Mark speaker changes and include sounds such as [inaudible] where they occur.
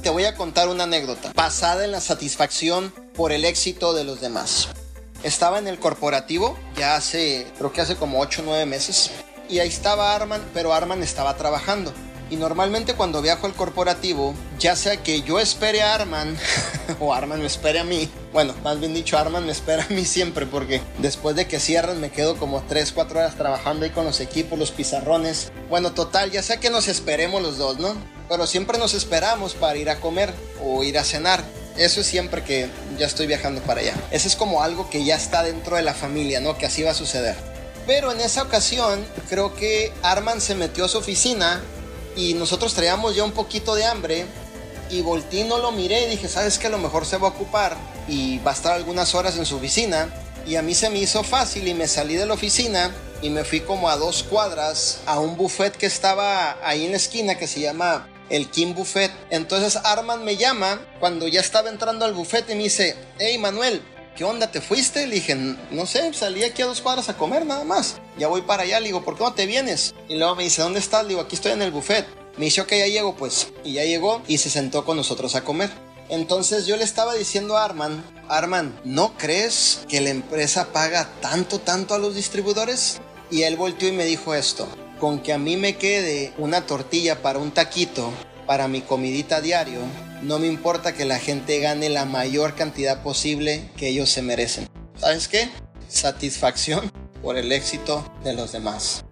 Speaker 1: te voy a contar una anécdota basada en la satisfacción por el éxito de los demás. Estaba en el corporativo ya hace, creo que hace como 8 o 9 meses. Y ahí estaba Arman, pero Arman estaba trabajando. Y normalmente cuando viajo al corporativo, ya sea que yo espere a Arman [laughs] o Arman me espere a mí, bueno, más bien dicho, Arman me espera a mí siempre porque después de que cierran me quedo como 3, 4 horas trabajando ahí con los equipos, los pizarrones. Bueno, total, ya sea que nos esperemos los dos, ¿no? Pero siempre nos esperamos para ir a comer o ir a cenar. Eso es siempre que ya estoy viajando para allá. Eso es como algo que ya está dentro de la familia, ¿no? Que así va a suceder. Pero en esa ocasión, creo que Arman se metió a su oficina y nosotros traíamos ya un poquito de hambre y volteé no lo miré y dije, ¿sabes que A lo mejor se va a ocupar y va a estar algunas horas en su oficina. Y a mí se me hizo fácil y me salí de la oficina y me fui como a dos cuadras a un buffet que estaba ahí en la esquina que se llama el Kim Buffet. Entonces Arman me llama cuando ya estaba entrando al buffet y me dice, hey Manuel, ¿qué onda? ¿Te fuiste? Le dije, no sé, salí aquí a dos cuadras a comer nada más. Ya voy para allá, le digo, ¿por qué no te vienes? Y luego me dice, ¿dónde estás? Le digo, aquí estoy en el buffet. Me dice, ok, ya llego pues. Y ya llegó y se sentó con nosotros a comer. Entonces yo le estaba diciendo a Arman, Arman, ¿no crees que la empresa paga tanto, tanto a los distribuidores? Y él volteó y me dijo esto, con que a mí me quede una tortilla para un taquito, para mi comidita diario, no me importa que la gente gane la mayor cantidad posible que ellos se merecen. ¿Sabes qué? Satisfacción por el éxito de los demás.